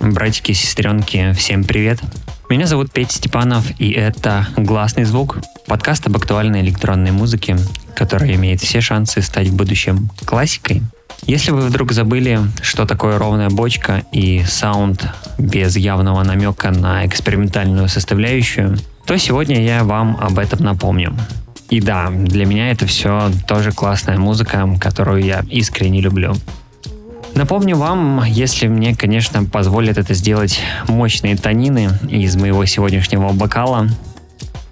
Братики сестренки, всем привет! Меня зовут Петя Степанов, и это «Гласный звук» — подкаст об актуальной электронной музыке, которая имеет все шансы стать в будущем классикой. Если вы вдруг забыли, что такое ровная бочка и саунд без явного намека на экспериментальную составляющую, то сегодня я вам об этом напомню. И да, для меня это все тоже классная музыка, которую я искренне люблю. Напомню вам, если мне, конечно, позволят это сделать мощные тонины из моего сегодняшнего бокала,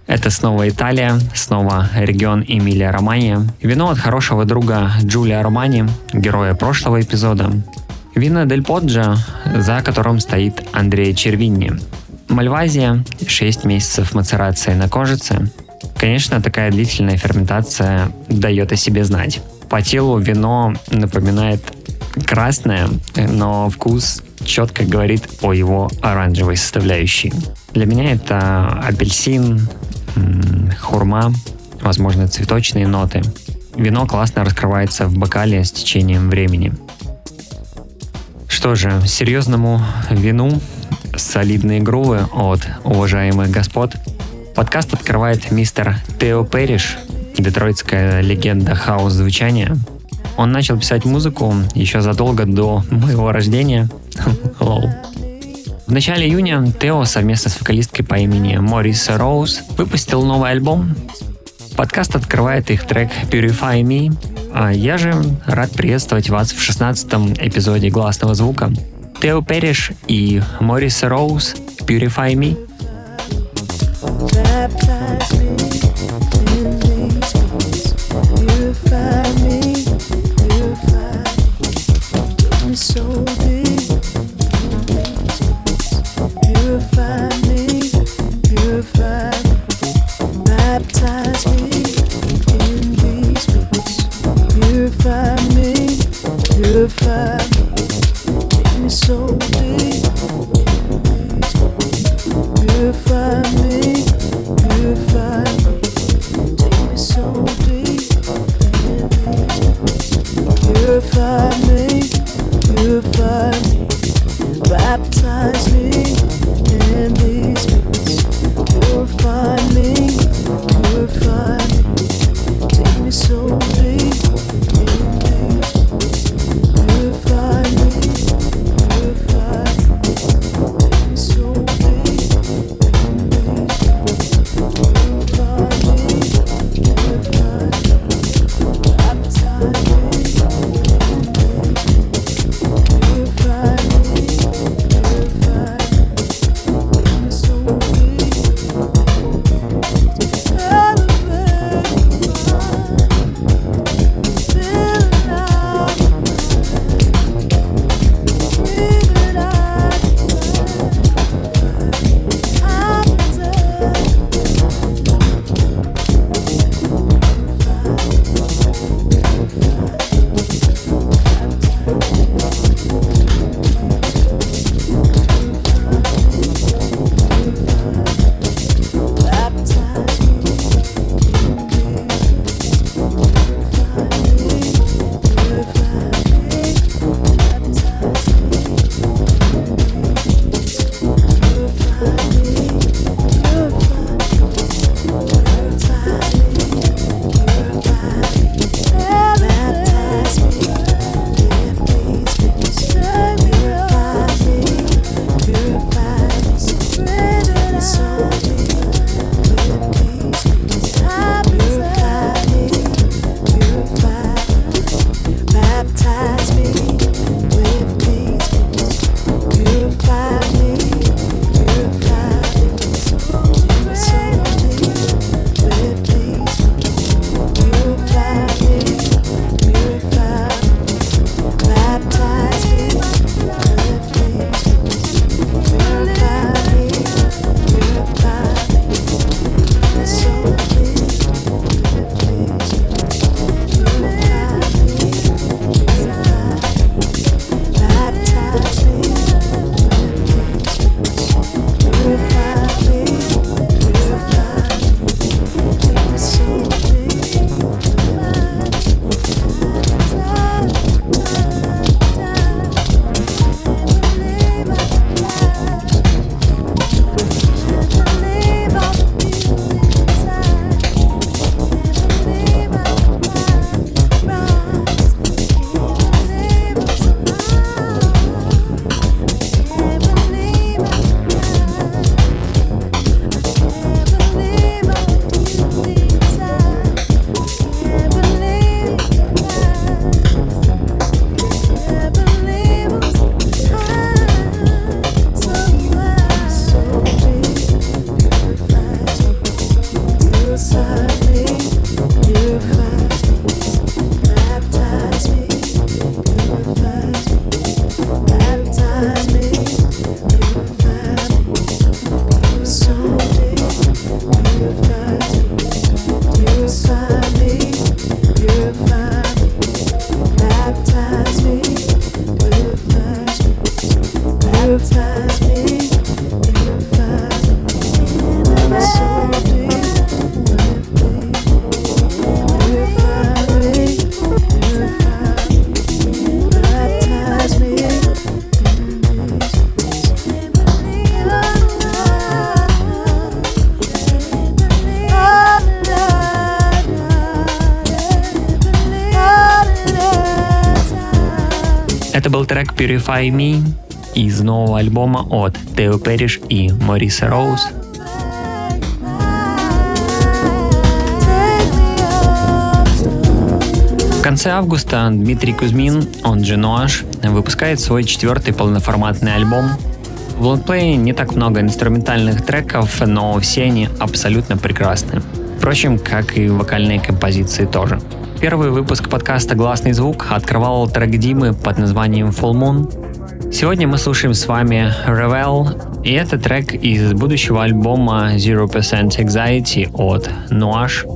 это снова Италия, снова регион Эмилия Романия. Вино от хорошего друга Джулия Романи, героя прошлого эпизода. Вино Дель Поджа, за которым стоит Андрей Червинни. Мальвазия, 6 месяцев мацерации на кожице. Конечно, такая длительная ферментация дает о себе знать. По телу вино напоминает красное, но вкус четко говорит о его оранжевой составляющей. Для меня это апельсин, хурма, возможно, цветочные ноты. Вино классно раскрывается в бокале с течением времени. Что же, серьезному вину солидные грувы от уважаемых господ подкаст открывает мистер Тео Перриш, детройтская легенда хаос-звучания – он начал писать музыку еще задолго до моего рождения. В начале июня Тео совместно с вокалисткой по имени Мориса Роуз выпустил новый альбом. Подкаст открывает их трек Purify Me, я же рад приветствовать вас в 16 эпизоде «Гласного звука». Тео Перриш и Мориса Роуз Purify Me. Baptize me in these purify me. Purify Me из нового альбома от Тео Перриш и Мориса Роуз. В конце августа Дмитрий Кузьмин, он же Ноаш, выпускает свой четвертый полноформатный альбом. В лонгплее не так много инструментальных треков, но все они абсолютно прекрасны. Впрочем, как и вокальные композиции тоже. Первый выпуск подкаста «Гласный звук» открывал трек Димы под названием Full Moon. Сегодня мы слушаем с вами Revel, и это трек из будущего альбома Zero Percent Anxiety от Nuash.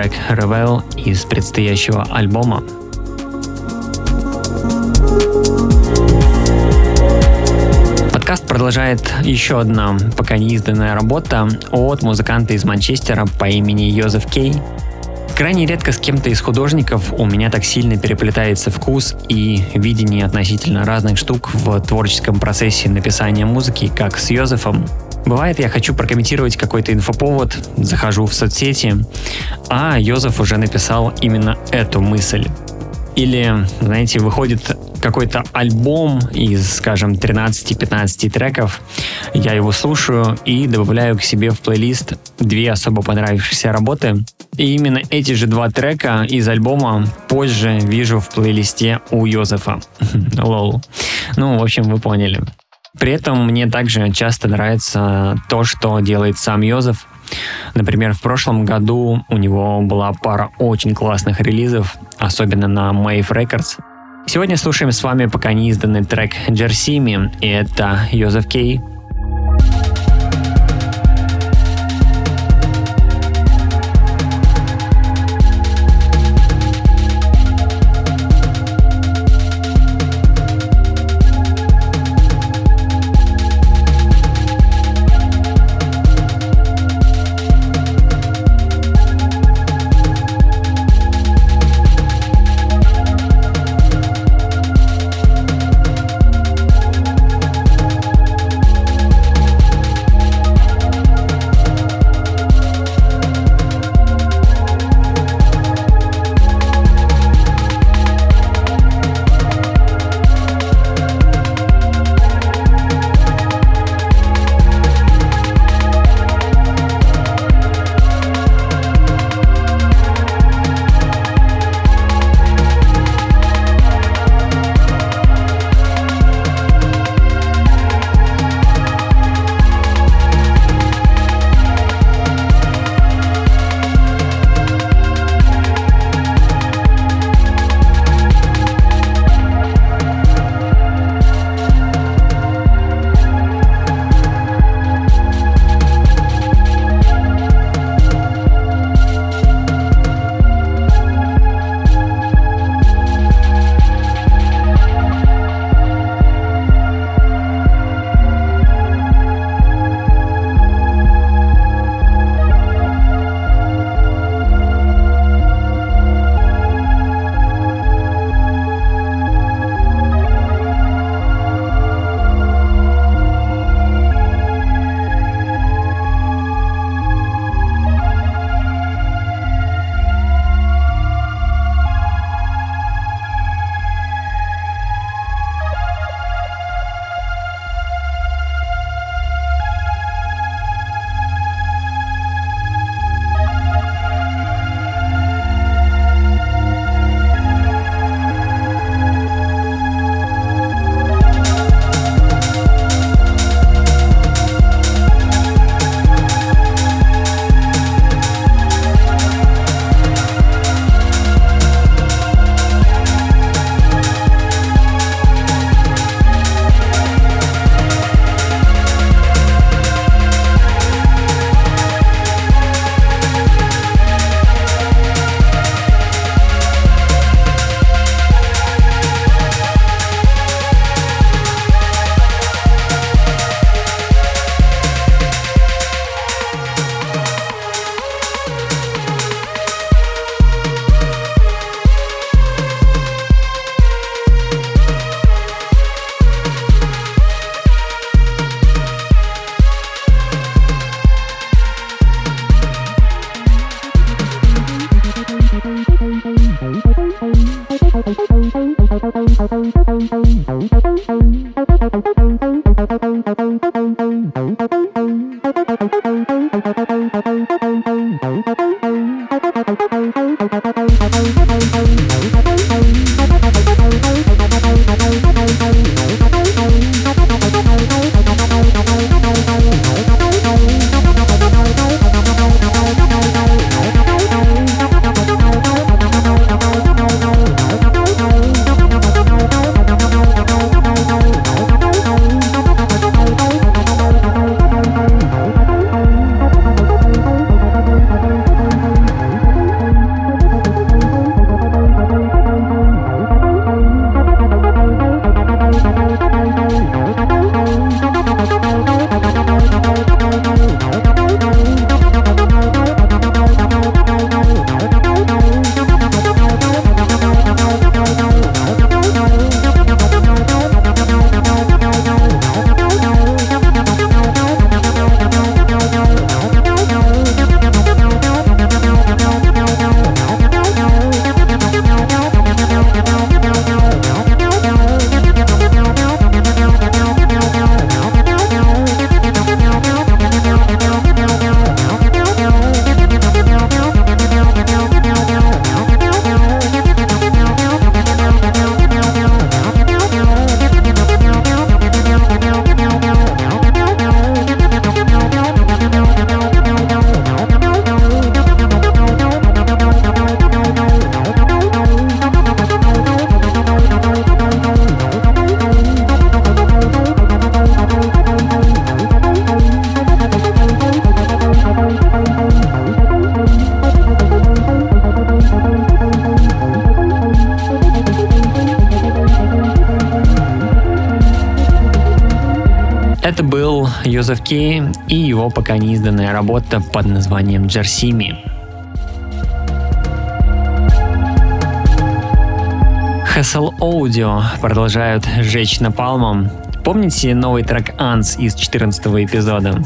Трек Revel из предстоящего альбома. Подкаст продолжает еще одна пока не изданная работа от музыканта из Манчестера по имени Йозеф Кей. Крайне редко с кем-то из художников у меня так сильно переплетается вкус и видение относительно разных штук в творческом процессе написания музыки, как с Йозефом. Бывает, я хочу прокомментировать какой-то инфоповод, захожу в соцсети, а Йозеф уже написал именно эту мысль. Или, знаете, выходит какой-то альбом из, скажем, 13-15 треков, я его слушаю и добавляю к себе в плейлист две особо понравившиеся работы. И именно эти же два трека из альбома позже вижу в плейлисте у Йозефа. Лол. Ну, в общем, вы поняли. При этом мне также часто нравится то, что делает сам Йозеф. Например, в прошлом году у него была пара очень классных релизов, особенно на Mave Records. Сегодня слушаем с вами пока не изданный трек Джерсими, и это Йозеф Кей Это был Йозеф Кей и его пока не изданная работа под названием «Джерсими». Hassel Audio продолжают жечь напалмом. Помните новый трек «Анс» из 14 эпизода?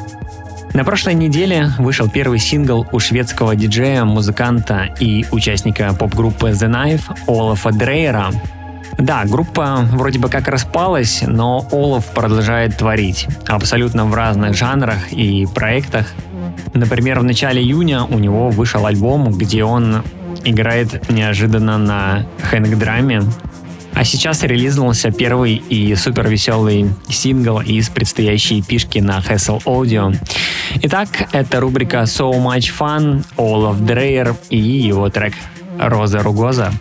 На прошлой неделе вышел первый сингл у шведского диджея, музыканта и участника поп-группы The Knife Олафа Дрейера – да, группа вроде бы как распалась, но Олаф продолжает творить. Абсолютно в разных жанрах и проектах. Например, в начале июня у него вышел альбом, где он играет неожиданно на хэнк-драме. А сейчас релизнулся первый и супер веселый сингл из предстоящей пишки на Hassel Audio. Итак, это рубрика So Much Fun, Олаф Дрейер и его трек «Роза Ругоза».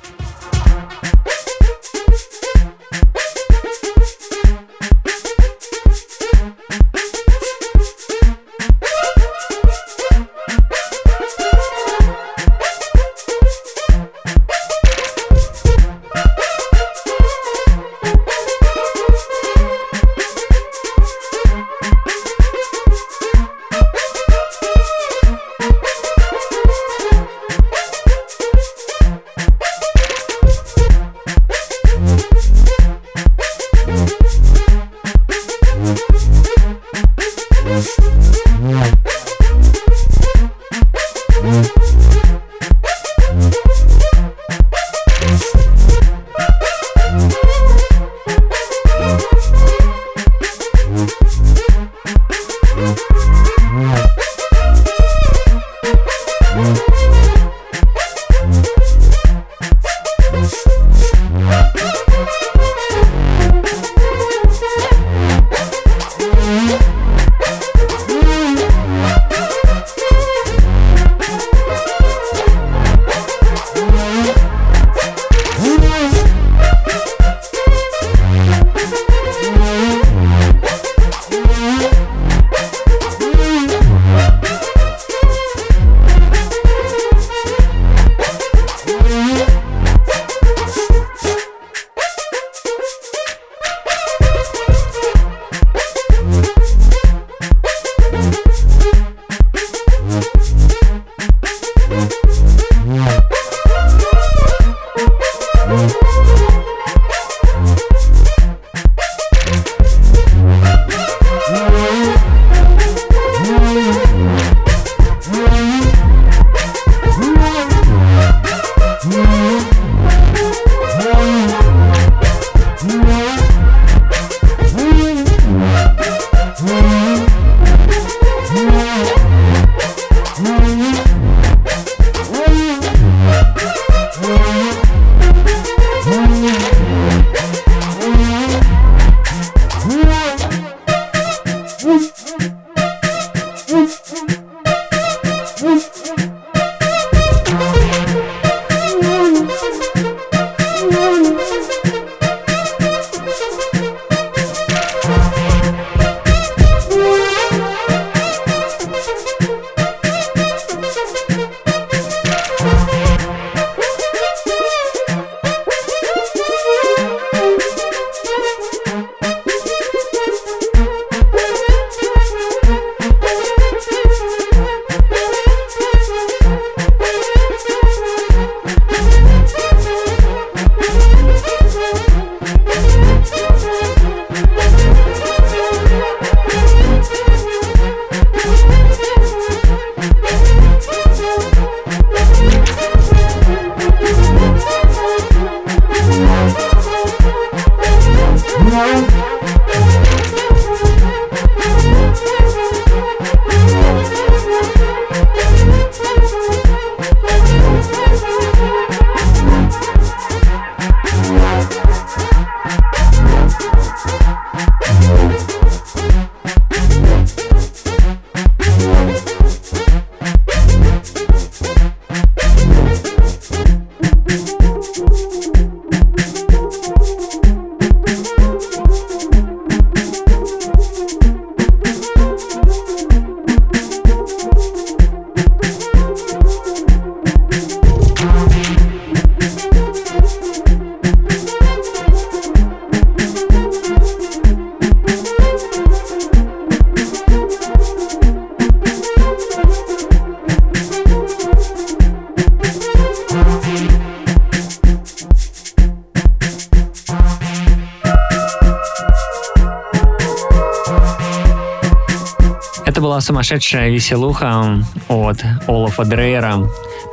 Была сумасшедшая веселуха от Олафа Дрейера,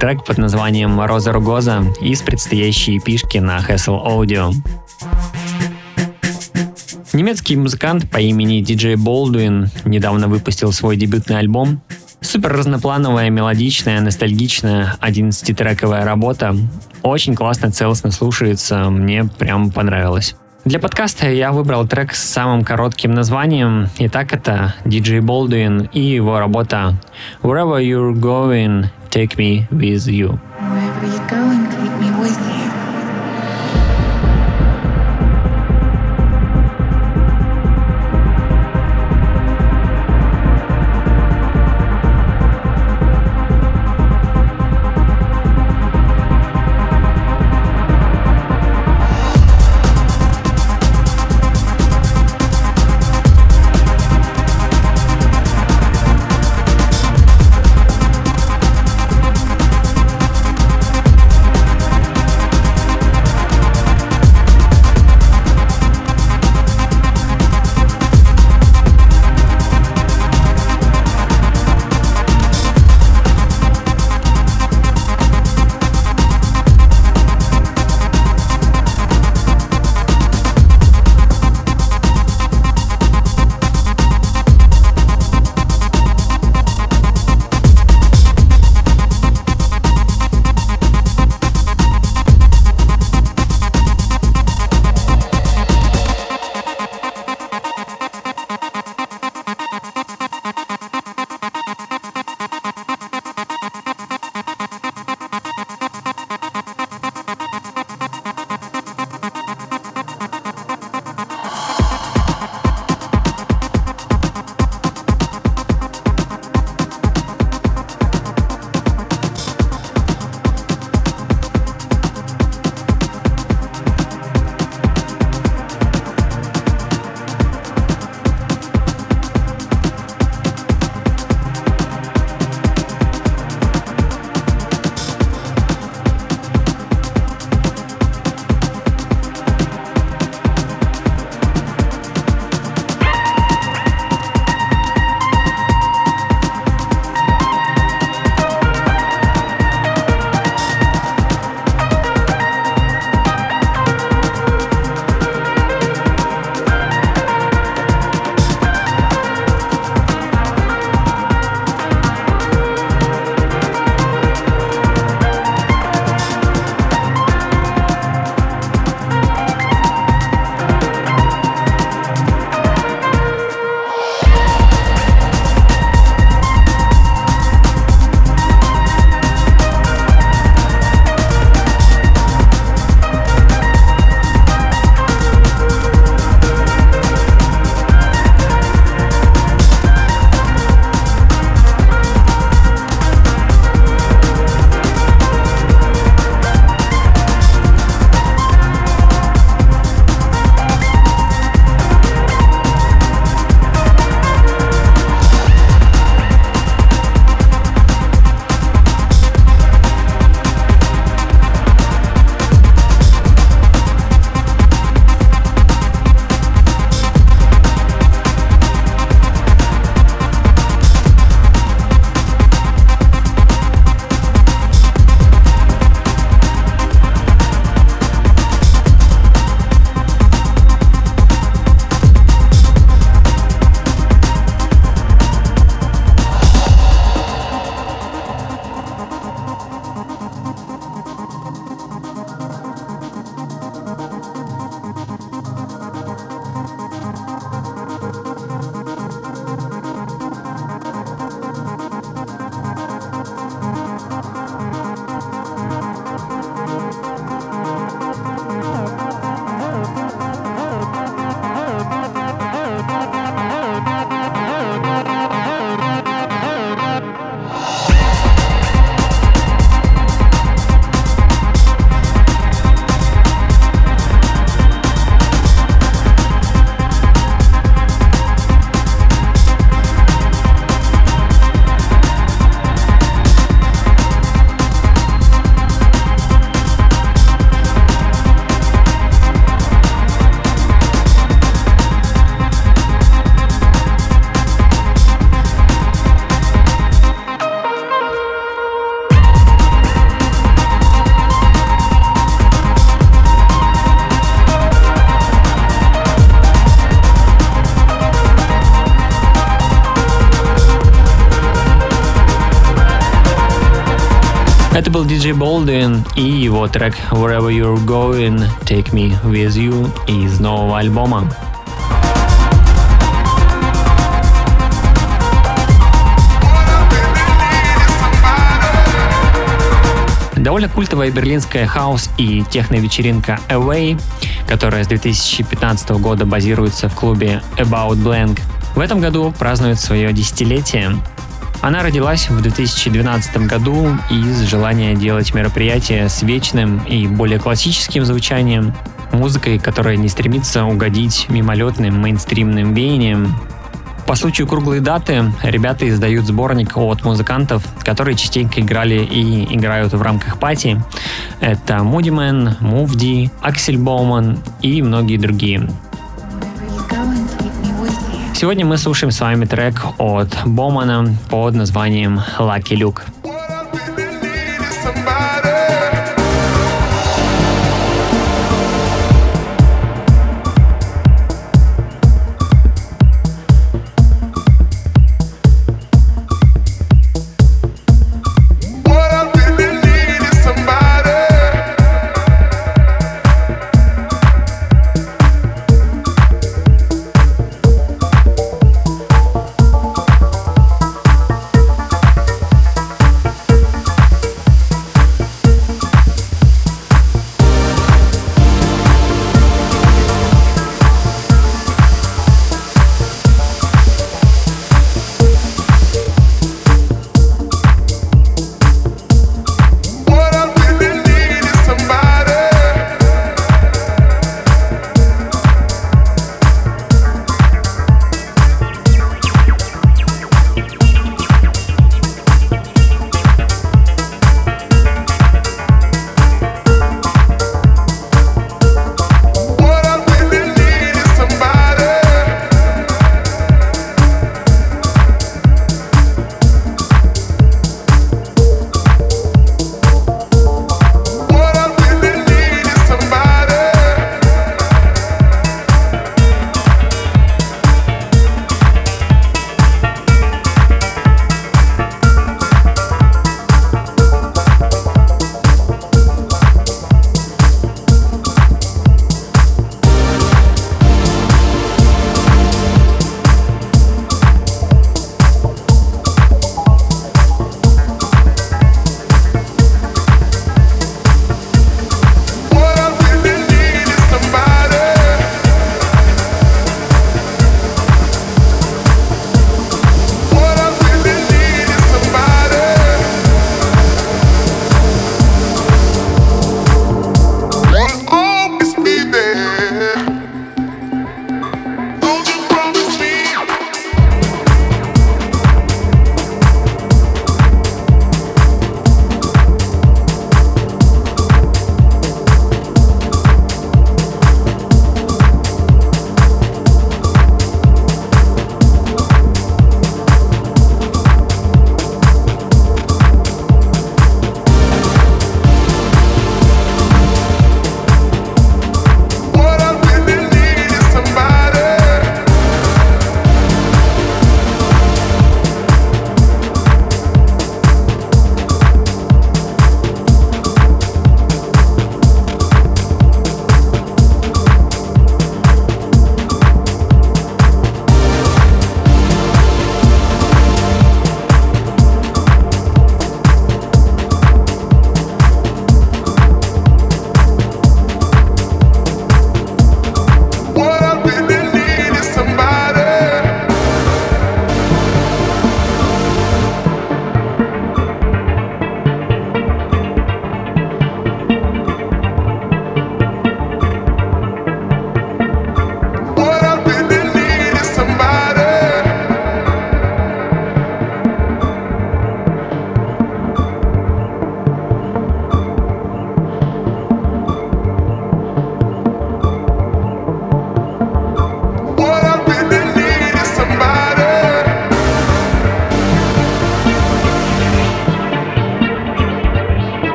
трек под названием «Роза Ругоза» из предстоящей пишки на Hassel Audio. Немецкий музыкант по имени DJ Baldwin недавно выпустил свой дебютный альбом. Супер разноплановая, мелодичная, ностальгичная 11-трековая работа. Очень классно, целостно слушается, мне прям понравилось. Для подкаста я выбрал трек с самым коротким названием. Итак, это DJ Baldwin и его работа Wherever You're Going, Take Me With You. Wherever you're going, Это был DJ Baldwin и его трек Wherever You're Going, Take Me With You из нового альбома. Довольно культовая берлинская хаос и техно-вечеринка Away, которая с 2015 года базируется в клубе About Blank, в этом году празднует свое десятилетие. Она родилась в 2012 году из желания делать мероприятие с вечным и более классическим звучанием, музыкой, которая не стремится угодить мимолетным мейнстримным веяниям, по случаю круглой даты ребята издают сборник от музыкантов, которые частенько играли и играют в рамках пати. Это Man, Мувди, Аксель Боуман и многие другие. Сегодня мы слушаем с вами трек от Бомана под названием Lucky Luke.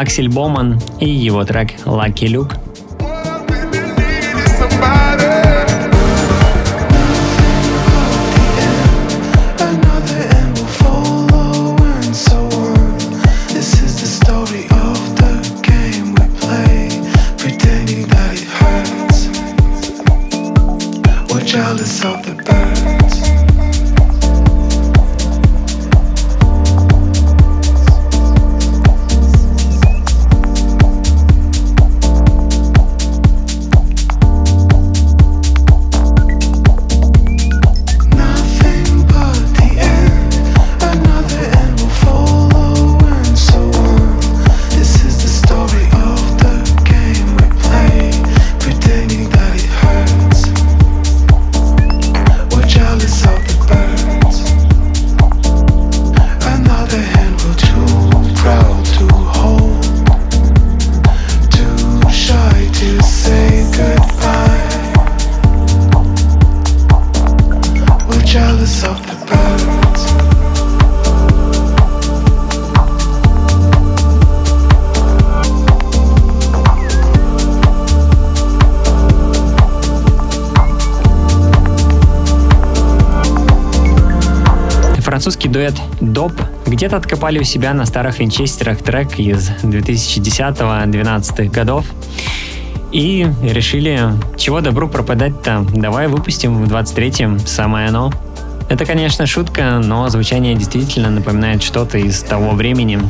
Аксель Боман и его трек «Lucky Luke». Дуэт Доп где-то откопали у себя на старых винчестерах трек из 2010-2012 годов и решили, чего добру пропадать-то, давай выпустим в 23-м самое оно. Это, конечно, шутка, но звучание действительно напоминает что-то из того времени.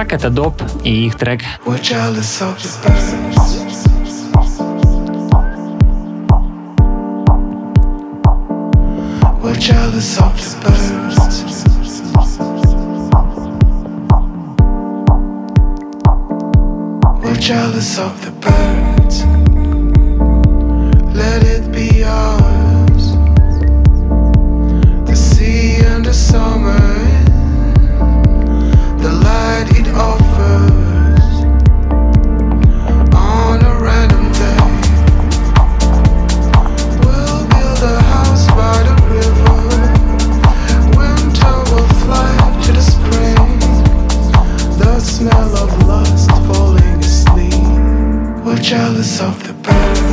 Итак, это Доп и их трек We're jealous of the birds. Jealous of the birds.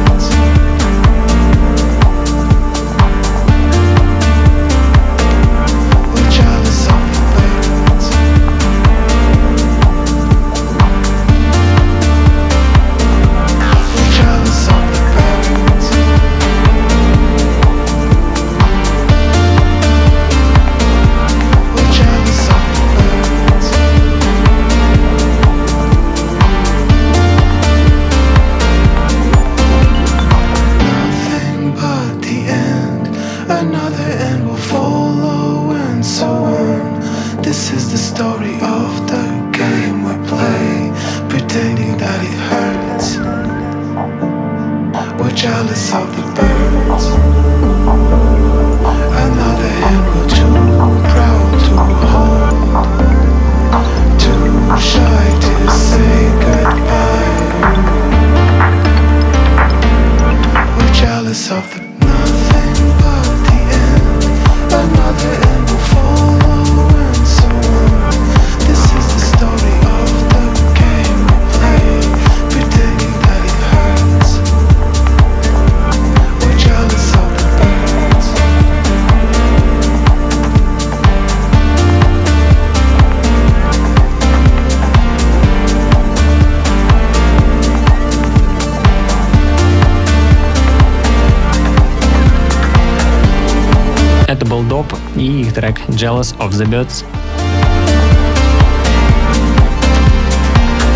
Jealous of the Birds.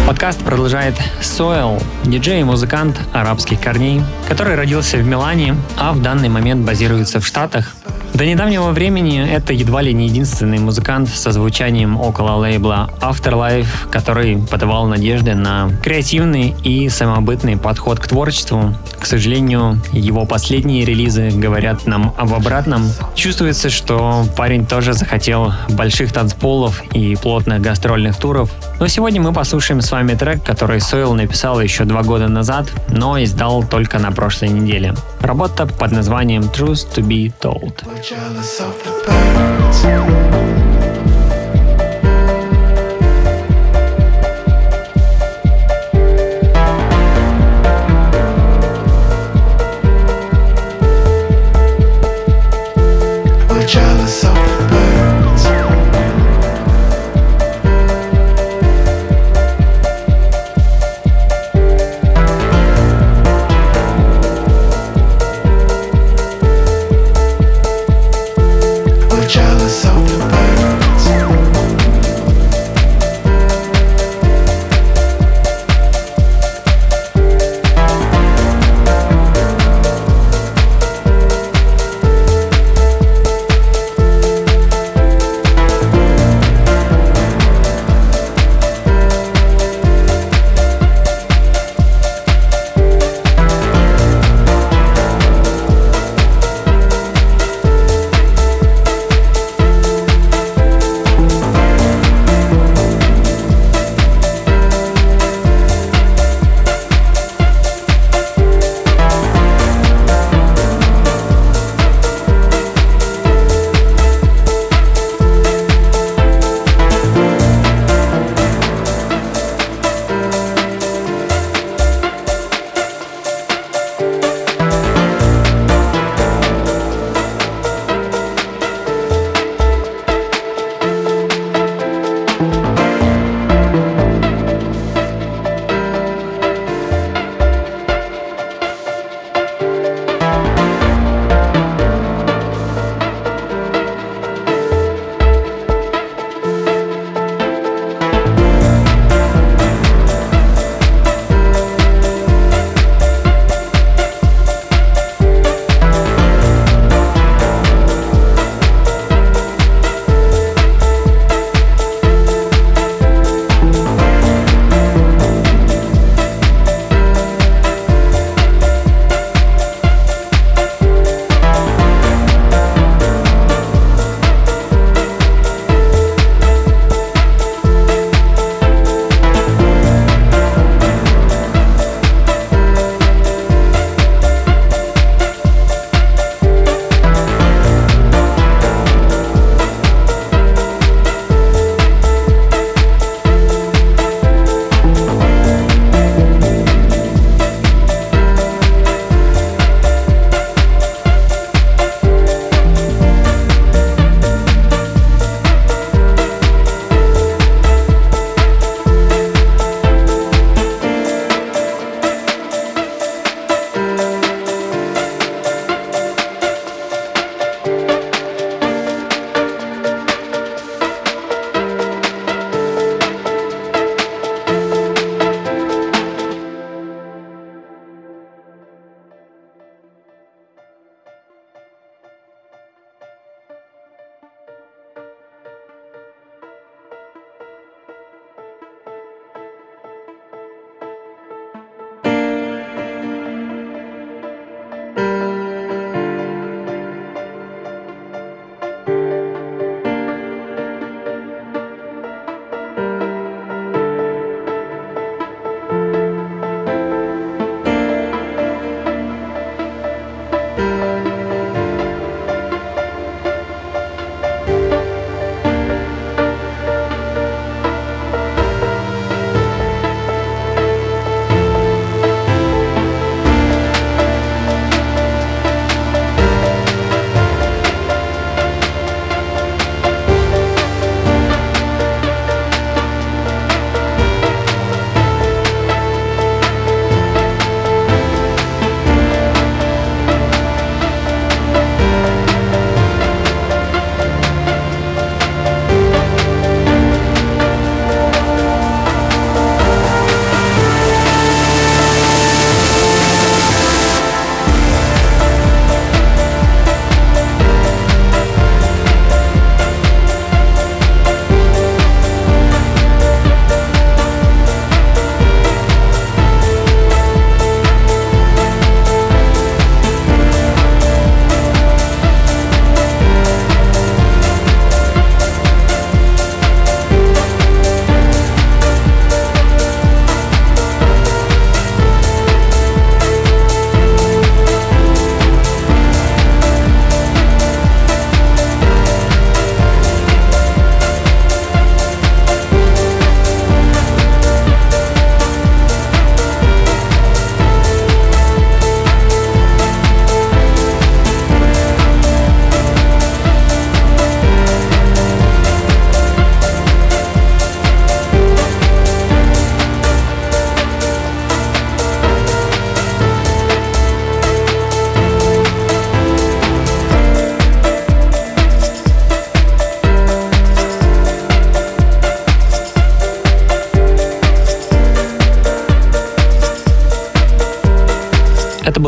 Подкаст продолжает Soil, диджей и музыкант арабских корней, который родился в Милане, а в данный момент базируется в Штатах. До недавнего времени это едва ли не единственный музыкант со звучанием около лейбла Afterlife, который подавал надежды на креативный и самобытный подход к творчеству. К сожалению, его последние релизы говорят нам об обратном. Чувствуется, что парень тоже захотел больших танцполов и плотных гастрольных туров. Но сегодня мы послушаем с вами трек, который Сойл написал еще два года назад, но издал только на прошлой неделе. Работа под названием Truth to be Told. Jealous of the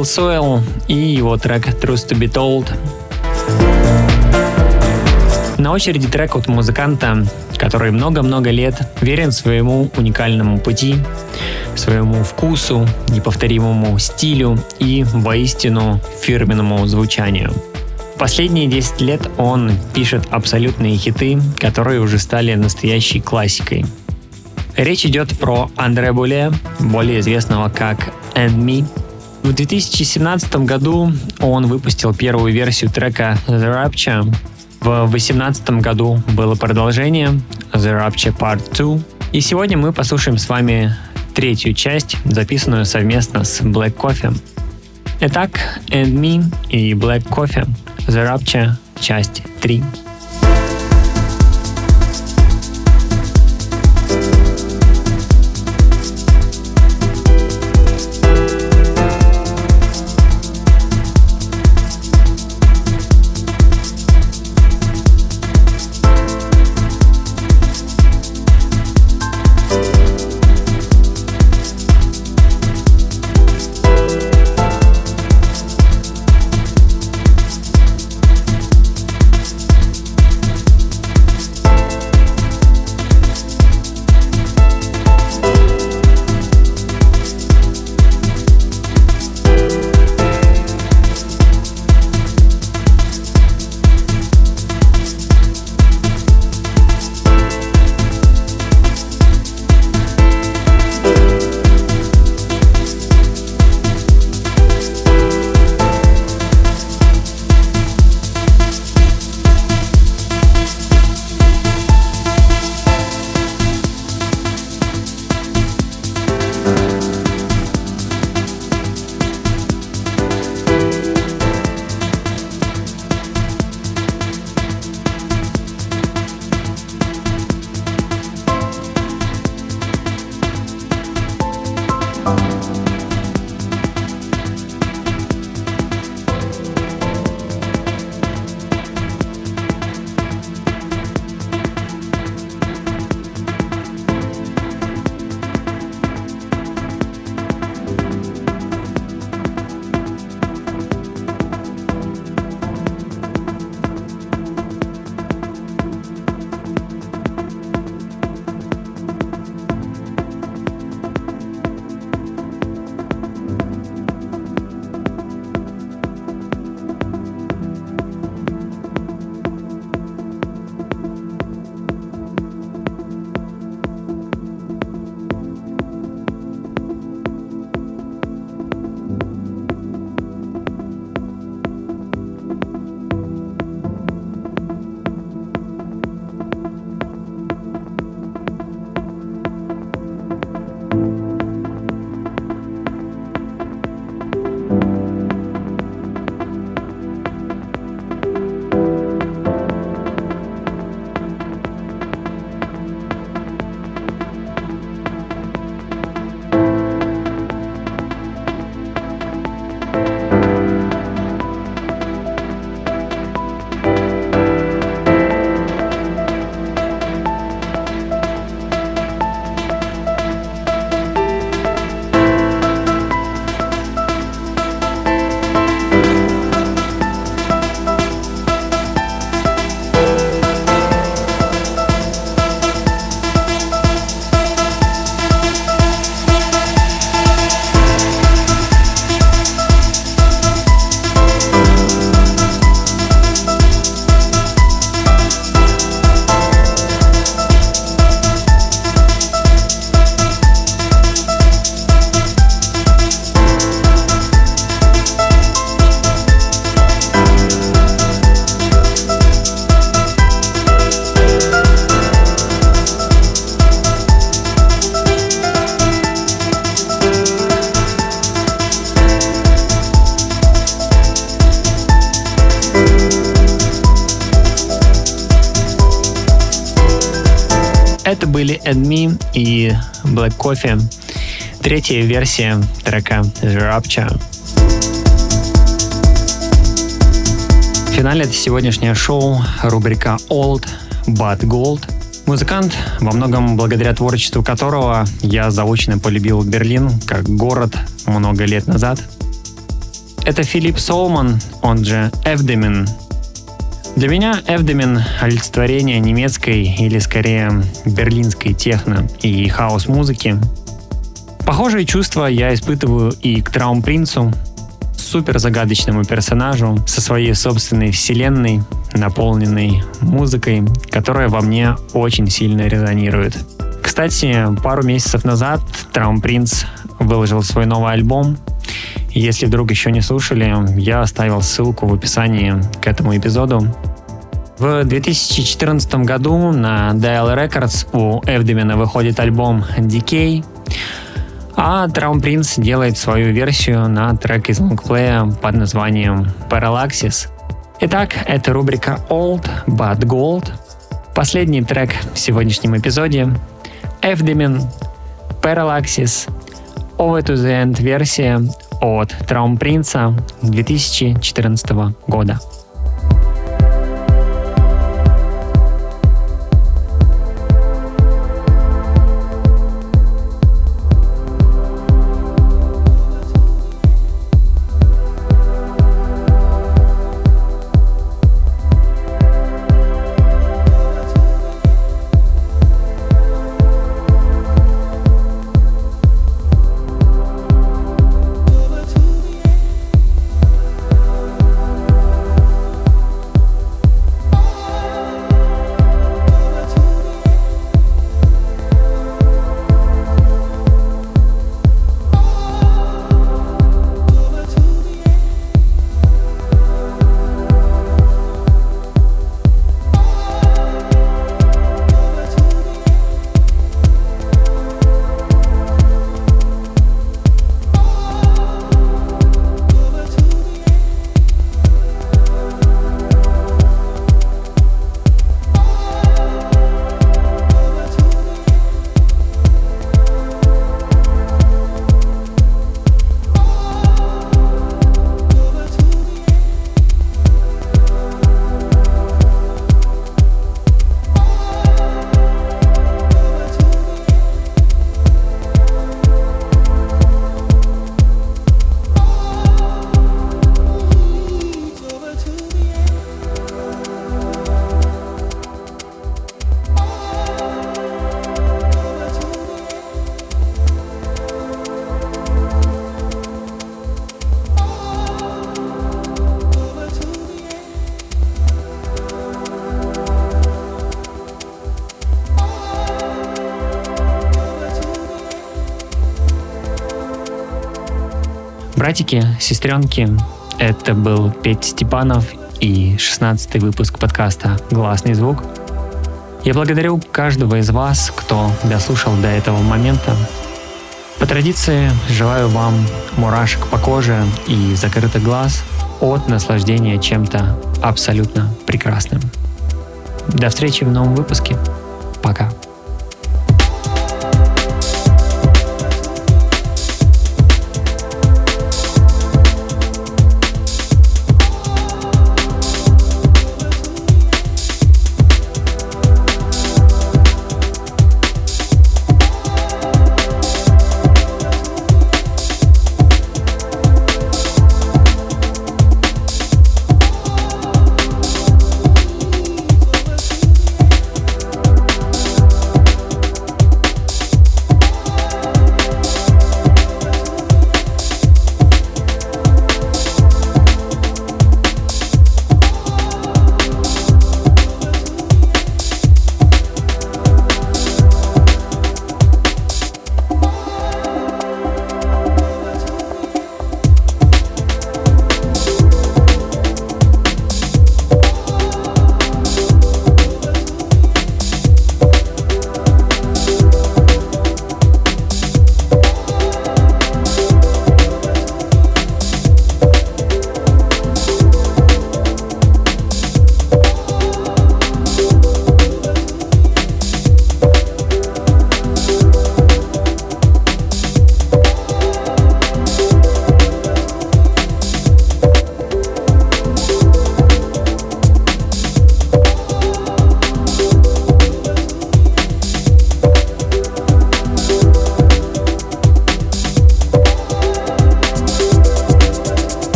Был Soil и его трек Truth to be Told. На очереди трек от музыканта, который много-много лет верен своему уникальному пути, своему вкусу, неповторимому стилю и воистину фирменному звучанию. Последние 10 лет он пишет абсолютные хиты, которые уже стали настоящей классикой. Речь идет про Андре Буле, более известного как And Me. В 2017 году он выпустил первую версию трека The Rapture, в 2018 году было продолжение The Rapture Part 2. И сегодня мы послушаем с вами третью часть, записанную совместно с Black Coffee. Итак, And Me и Black Coffee The Rapture, часть 3. Были And Me и Black Coffee. Третья версия трека The Rapture. В финале это сегодняшнее шоу рубрика Old But Gold. Музыкант, во многом благодаря творчеству которого я заочно полюбил Берлин как город много лет назад. Это Филипп Солман, он же Эвдемин. Для меня Эвдемин — олицетворение немецкой или скорее берлинской техно и хаос-музыки. Похожие чувства я испытываю и к Траумпринцу, супер загадочному персонажу со своей собственной вселенной, наполненной музыкой, которая во мне очень сильно резонирует. Кстати, пару месяцев назад Траум Принц выложил свой новый альбом. Если вдруг еще не слушали, я оставил ссылку в описании к этому эпизоду. В 2014 году на Dial Records у Эвдемина выходит альбом Decay, а Traum Prince делает свою версию на трек из лонгплея под названием Parallaxis. Итак, это рубрика Old But Gold. Последний трек в сегодняшнем эпизоде Эвдемин Parallaxis Over to the End версия от Traum Prince 2014 года. Братики, сестренки, это был Петь Степанов и 16 выпуск подкаста «Гласный звук». Я благодарю каждого из вас, кто дослушал до этого момента. По традиции желаю вам мурашек по коже и закрытых глаз от наслаждения чем-то абсолютно прекрасным. До встречи в новом выпуске. Пока.